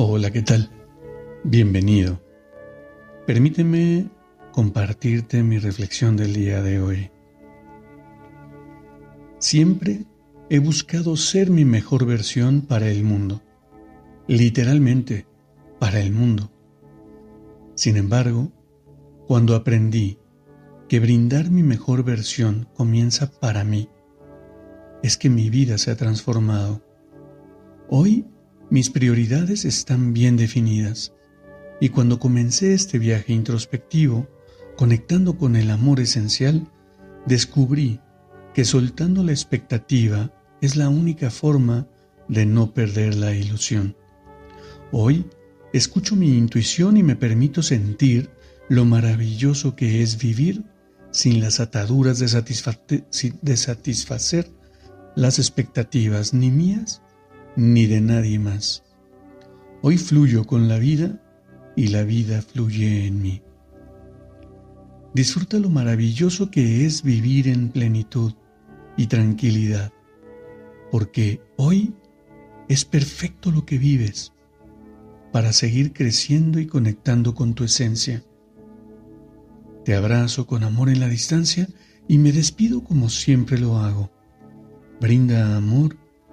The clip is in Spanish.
Hola, ¿qué tal? Bienvenido. Permíteme compartirte mi reflexión del día de hoy. Siempre he buscado ser mi mejor versión para el mundo. Literalmente, para el mundo. Sin embargo, cuando aprendí que brindar mi mejor versión comienza para mí, es que mi vida se ha transformado. Hoy mis prioridades están bien definidas y cuando comencé este viaje introspectivo, conectando con el amor esencial, descubrí que soltando la expectativa es la única forma de no perder la ilusión. Hoy escucho mi intuición y me permito sentir lo maravilloso que es vivir sin las ataduras de, satisfacer las expectativas ni mías ni de nadie más. Hoy fluyo con la vida y la vida fluye en mí. Disfruta lo maravilloso que es vivir en plenitud y tranquilidad, porque hoy es perfecto lo que vives para seguir creciendo y conectando con tu esencia. Te abrazo con amor en la distancia y me despido como siempre lo hago. Brinda amor